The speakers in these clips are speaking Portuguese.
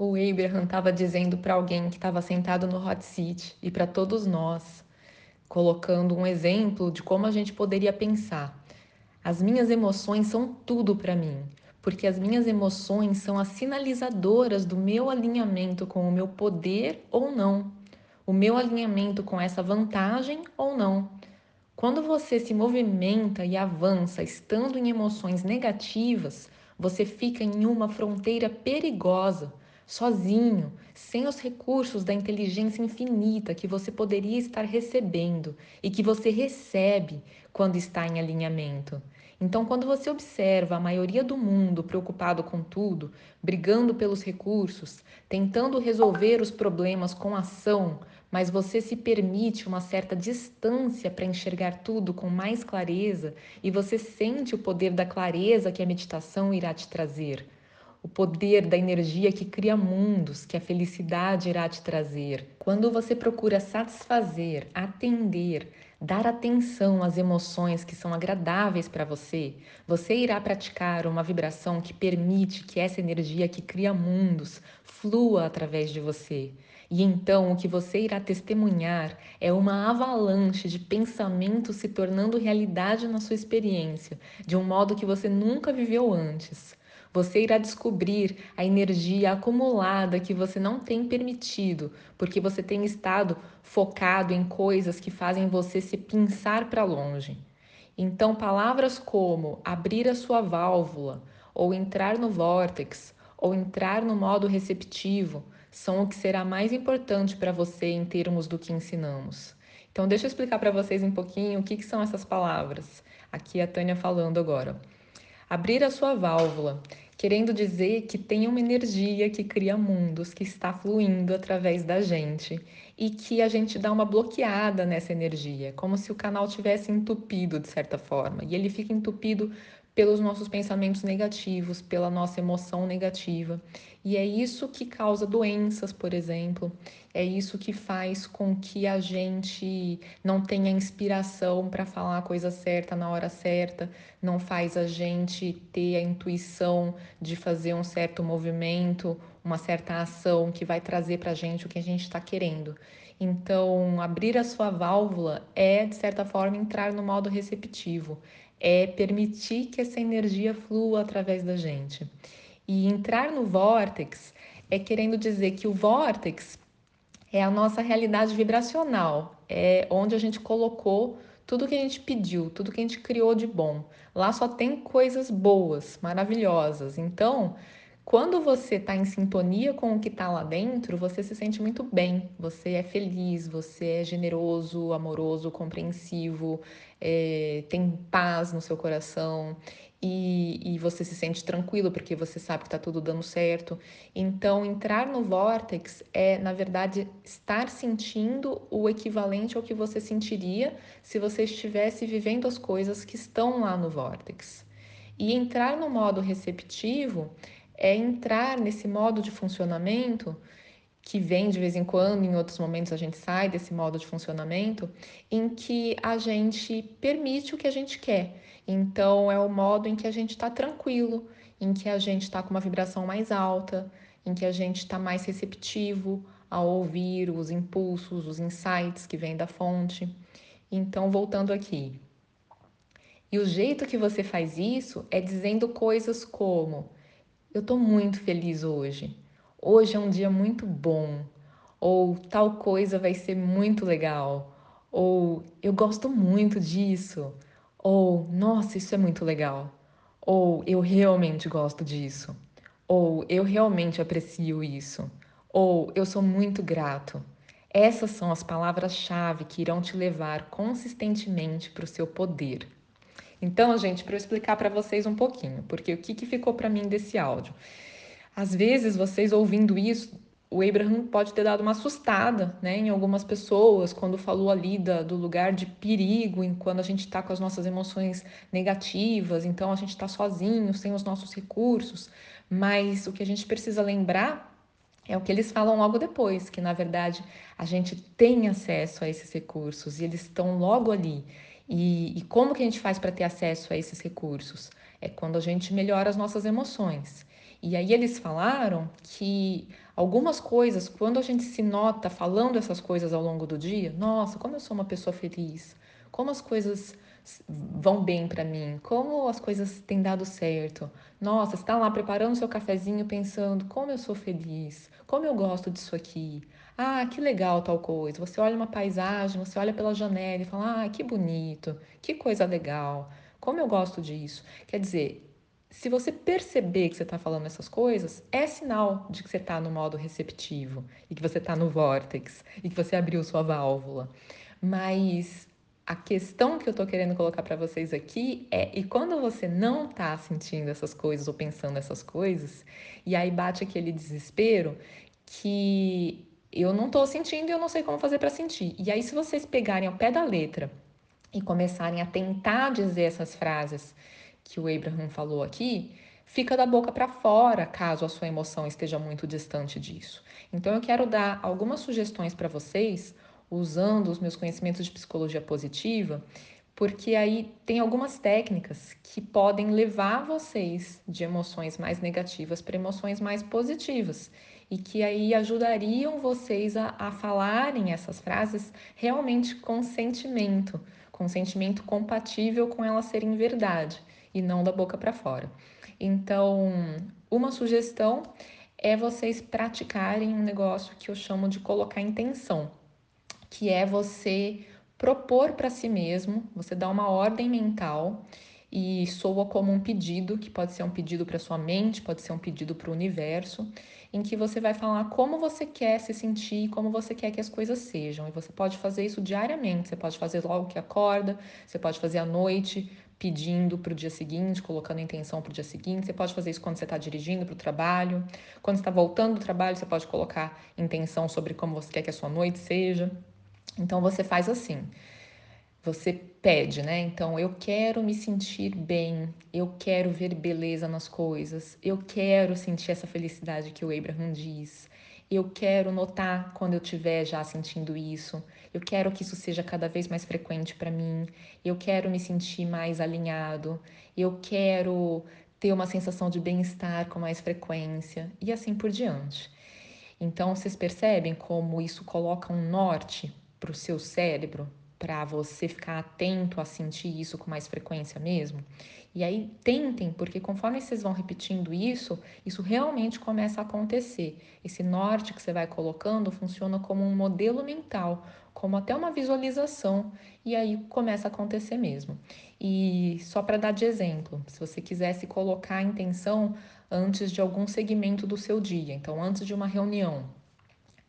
o Abraham estava dizendo para alguém que estava sentado no hot seat e para todos nós, colocando um exemplo de como a gente poderia pensar. As minhas emoções são tudo para mim, porque as minhas emoções são as sinalizadoras do meu alinhamento com o meu poder ou não, o meu alinhamento com essa vantagem ou não. Quando você se movimenta e avança estando em emoções negativas, você fica em uma fronteira perigosa sozinho, sem os recursos da inteligência infinita que você poderia estar recebendo e que você recebe quando está em alinhamento. Então, quando você observa a maioria do mundo preocupado com tudo, brigando pelos recursos, tentando resolver os problemas com ação, mas você se permite uma certa distância para enxergar tudo com mais clareza e você sente o poder da clareza que a meditação irá te trazer o poder da energia que cria mundos, que a felicidade irá te trazer. Quando você procura satisfazer, atender, dar atenção às emoções que são agradáveis para você, você irá praticar uma vibração que permite que essa energia que cria mundos flua através de você. E então o que você irá testemunhar é uma avalanche de pensamentos se tornando realidade na sua experiência, de um modo que você nunca viveu antes. Você irá descobrir a energia acumulada que você não tem permitido, porque você tem estado focado em coisas que fazem você se pensar para longe. Então, palavras como abrir a sua válvula, ou entrar no vórtex, ou entrar no modo receptivo, são o que será mais importante para você em termos do que ensinamos. Então, deixa eu explicar para vocês um pouquinho o que, que são essas palavras. Aqui a Tânia falando agora. Abrir a sua válvula, querendo dizer que tem uma energia que cria mundos, que está fluindo através da gente e que a gente dá uma bloqueada nessa energia, como se o canal tivesse entupido de certa forma. E ele fica entupido pelos nossos pensamentos negativos, pela nossa emoção negativa. E é isso que causa doenças, por exemplo. É isso que faz com que a gente não tenha inspiração para falar a coisa certa na hora certa, não faz a gente ter a intuição de fazer um certo movimento, uma certa ação que vai trazer para a gente o que a gente está querendo. Então, abrir a sua válvula é, de certa forma, entrar no modo receptivo, é permitir que essa energia flua através da gente. E entrar no vórtex é querendo dizer que o vórtex é a nossa realidade vibracional, é onde a gente colocou tudo que a gente pediu, tudo que a gente criou de bom. Lá só tem coisas boas, maravilhosas. Então, quando você está em sintonia com o que está lá dentro, você se sente muito bem, você é feliz, você é generoso, amoroso, compreensivo, é, tem paz no seu coração e, e você se sente tranquilo porque você sabe que está tudo dando certo. Então, entrar no vórtex é, na verdade, estar sentindo o equivalente ao que você sentiria se você estivesse vivendo as coisas que estão lá no vórtex. E entrar no modo receptivo é entrar nesse modo de funcionamento que vem de vez em quando, em outros momentos a gente sai desse modo de funcionamento, em que a gente permite o que a gente quer. Então, é o modo em que a gente está tranquilo, em que a gente está com uma vibração mais alta, em que a gente está mais receptivo a ouvir os impulsos, os insights que vêm da fonte. Então, voltando aqui. E o jeito que você faz isso é dizendo coisas como: eu estou muito feliz hoje. Hoje é um dia muito bom. Ou tal coisa vai ser muito legal. Ou eu gosto muito disso. Ou nossa, isso é muito legal. Ou eu realmente gosto disso. Ou eu realmente aprecio isso. Ou eu sou muito grato. Essas são as palavras-chave que irão te levar consistentemente para o seu poder. Então, gente, para eu explicar para vocês um pouquinho, porque o que, que ficou para mim desse áudio? Às vezes, vocês ouvindo isso, o Abraham pode ter dado uma assustada né, em algumas pessoas quando falou ali da, do lugar de perigo, em quando a gente está com as nossas emoções negativas, então a gente está sozinho, sem os nossos recursos. Mas o que a gente precisa lembrar é o que eles falam logo depois, que na verdade a gente tem acesso a esses recursos e eles estão logo ali. E, e como que a gente faz para ter acesso a esses recursos? É quando a gente melhora as nossas emoções. E aí eles falaram que Algumas coisas, quando a gente se nota falando essas coisas ao longo do dia, nossa, como eu sou uma pessoa feliz, como as coisas vão bem para mim, como as coisas têm dado certo. Nossa, está lá preparando seu cafezinho pensando como eu sou feliz, como eu gosto disso aqui. Ah, que legal tal coisa. Você olha uma paisagem, você olha pela janela e fala: "Ah, que bonito, que coisa legal. Como eu gosto disso". Quer dizer, se você perceber que você está falando essas coisas, é sinal de que você está no modo receptivo e que você está no vórtex e que você abriu sua válvula. Mas a questão que eu tô querendo colocar para vocês aqui é: e quando você não tá sentindo essas coisas ou pensando essas coisas, e aí bate aquele desespero que eu não tô sentindo e eu não sei como fazer para sentir. E aí, se vocês pegarem ao pé da letra e começarem a tentar dizer essas frases que o Abraham falou aqui, fica da boca para fora caso a sua emoção esteja muito distante disso. Então, eu quero dar algumas sugestões para vocês usando os meus conhecimentos de psicologia positiva, porque aí tem algumas técnicas que podem levar vocês de emoções mais negativas para emoções mais positivas e que aí ajudariam vocês a, a falarem essas frases realmente com sentimento, com sentimento compatível com elas serem verdade e não da boca para fora. Então, uma sugestão é vocês praticarem um negócio que eu chamo de colocar intenção que é você propor para si mesmo, você dá uma ordem mental e soa como um pedido, que pode ser um pedido para sua mente, pode ser um pedido para o universo, em que você vai falar como você quer se sentir, como você quer que as coisas sejam. E você pode fazer isso diariamente, você pode fazer logo que acorda, você pode fazer à noite, pedindo para o dia seguinte, colocando intenção para o dia seguinte. Você pode fazer isso quando você está dirigindo para o trabalho. Quando está voltando do trabalho, você pode colocar intenção sobre como você quer que a sua noite seja. Então você faz assim. Você pede, né? Então eu quero me sentir bem, eu quero ver beleza nas coisas, eu quero sentir essa felicidade que o Abraham diz. Eu quero notar quando eu estiver já sentindo isso. Eu quero que isso seja cada vez mais frequente para mim. Eu quero me sentir mais alinhado. Eu quero ter uma sensação de bem-estar com mais frequência e assim por diante. Então, vocês percebem como isso coloca um norte para o seu cérebro, para você ficar atento a sentir isso com mais frequência mesmo. E aí tentem, porque conforme vocês vão repetindo isso, isso realmente começa a acontecer. Esse norte que você vai colocando funciona como um modelo mental, como até uma visualização, e aí começa a acontecer mesmo. E só para dar de exemplo, se você quisesse colocar a intenção antes de algum segmento do seu dia, então antes de uma reunião,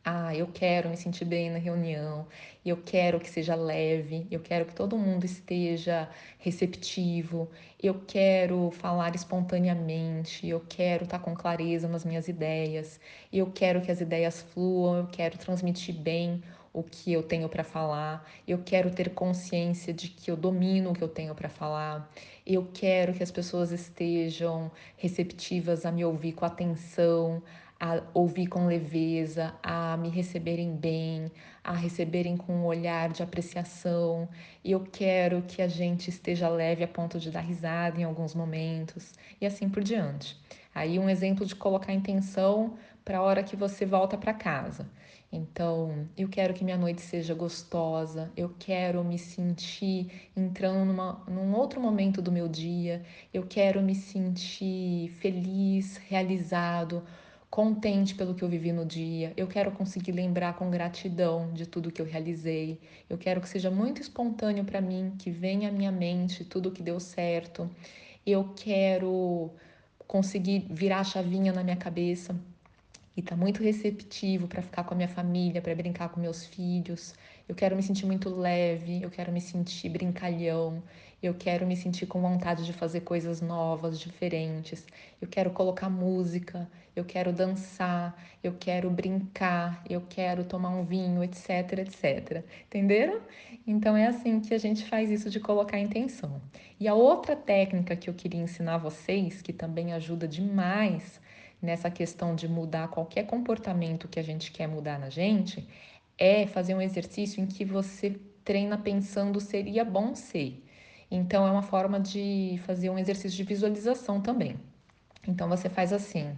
ah, eu quero me sentir bem na reunião, eu quero que seja leve, eu quero que todo mundo esteja receptivo, eu quero falar espontaneamente, eu quero estar com clareza nas minhas ideias, eu quero que as ideias fluam, eu quero transmitir bem o que eu tenho para falar, eu quero ter consciência de que eu domino o que eu tenho para falar, eu quero que as pessoas estejam receptivas a me ouvir com atenção, a ouvir com leveza, a me receberem bem, a receberem com um olhar de apreciação. E eu quero que a gente esteja leve a ponto de dar risada em alguns momentos e assim por diante. Aí um exemplo de colocar intenção para a hora que você volta para casa. Então, eu quero que minha noite seja gostosa, eu quero me sentir entrando numa, num outro momento do meu dia, eu quero me sentir feliz, realizado, contente pelo que eu vivi no dia, eu quero conseguir lembrar com gratidão de tudo que eu realizei, eu quero que seja muito espontâneo para mim, que venha à minha mente tudo que deu certo, eu quero conseguir virar a chavinha na minha cabeça e tá muito receptivo para ficar com a minha família, para brincar com meus filhos. Eu quero me sentir muito leve, eu quero me sentir brincalhão, eu quero me sentir com vontade de fazer coisas novas, diferentes. Eu quero colocar música, eu quero dançar, eu quero brincar, eu quero tomar um vinho, etc, etc. Entenderam? Então é assim que a gente faz isso de colocar intenção. E a outra técnica que eu queria ensinar vocês, que também ajuda demais nessa questão de mudar qualquer comportamento que a gente quer mudar na gente, é fazer um exercício em que você treina pensando seria bom ser. Então, é uma forma de fazer um exercício de visualização também. Então, você faz assim: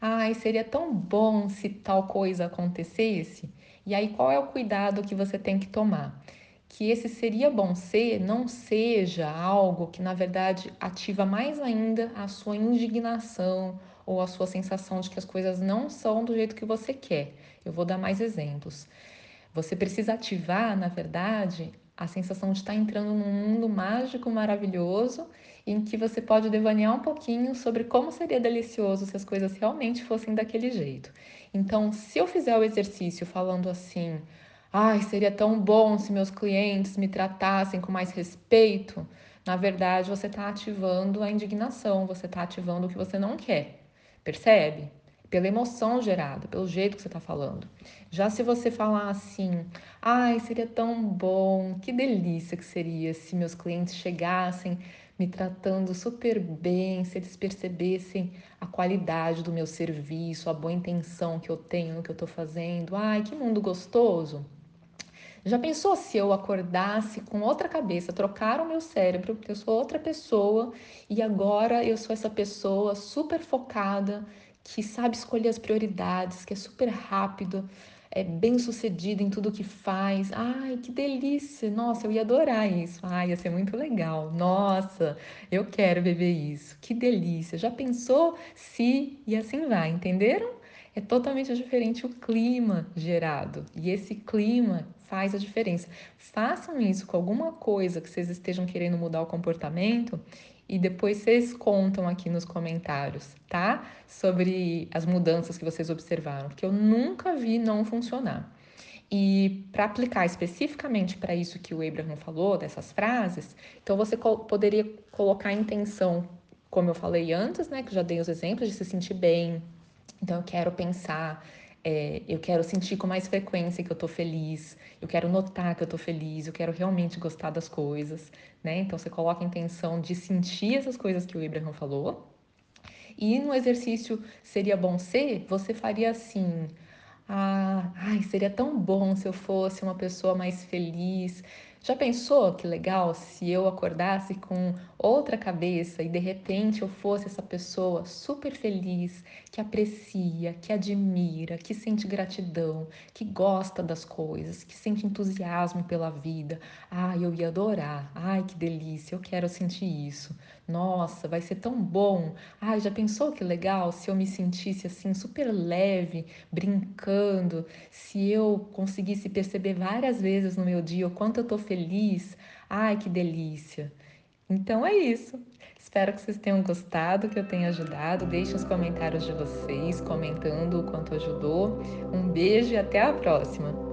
Ai, seria tão bom se tal coisa acontecesse. E aí, qual é o cuidado que você tem que tomar? Que esse seria bom ser não seja algo que, na verdade, ativa mais ainda a sua indignação ou a sua sensação de que as coisas não são do jeito que você quer. Eu vou dar mais exemplos. Você precisa ativar, na verdade, a sensação de estar entrando num mundo mágico, maravilhoso, em que você pode devanear um pouquinho sobre como seria delicioso se as coisas realmente fossem daquele jeito. Então, se eu fizer o exercício falando assim, ai, seria tão bom se meus clientes me tratassem com mais respeito, na verdade você está ativando a indignação, você está ativando o que você não quer. Percebe? Pela emoção gerada, pelo jeito que você está falando. Já se você falar assim, ai, seria tão bom, que delícia que seria se meus clientes chegassem me tratando super bem, se eles percebessem a qualidade do meu serviço, a boa intenção que eu tenho no que eu estou fazendo. Ai, que mundo gostoso! Já pensou se eu acordasse com outra cabeça, trocar o meu cérebro, eu sou outra pessoa e agora eu sou essa pessoa super focada, que sabe escolher as prioridades, que é super rápido, é bem sucedido em tudo que faz. Ai, que delícia! Nossa, eu ia adorar isso. Ai, ia ser muito legal. Nossa, eu quero beber isso. Que delícia! Já pensou se e assim vai, entenderam? É totalmente diferente o clima gerado. E esse clima faz a diferença. Façam isso com alguma coisa que vocês estejam querendo mudar o comportamento e depois vocês contam aqui nos comentários, tá? Sobre as mudanças que vocês observaram, porque eu nunca vi não funcionar. E para aplicar especificamente para isso que o Abraham falou, dessas frases, então você poderia colocar a intenção, como eu falei antes, né, que já dei os exemplos de se sentir bem. Então eu quero pensar é, eu quero sentir com mais frequência que eu tô feliz, eu quero notar que eu tô feliz, eu quero realmente gostar das coisas, né? Então você coloca a intenção de sentir essas coisas que o Abraham falou. E no exercício seria bom ser, você faria assim: ah, ai, seria tão bom se eu fosse uma pessoa mais feliz, já pensou que legal se eu acordasse com outra cabeça e de repente eu fosse essa pessoa super feliz, que aprecia, que admira, que sente gratidão, que gosta das coisas, que sente entusiasmo pela vida? Ai, eu ia adorar. Ai, que delícia, eu quero sentir isso. Nossa, vai ser tão bom. Ai, já pensou que legal se eu me sentisse assim super leve, brincando, se eu conseguisse perceber várias vezes no meu dia o quanto eu tô feliz? Ai, que delícia. Então é isso. Espero que vocês tenham gostado, que eu tenha ajudado. Deixem os comentários de vocês comentando o quanto ajudou. Um beijo e até a próxima.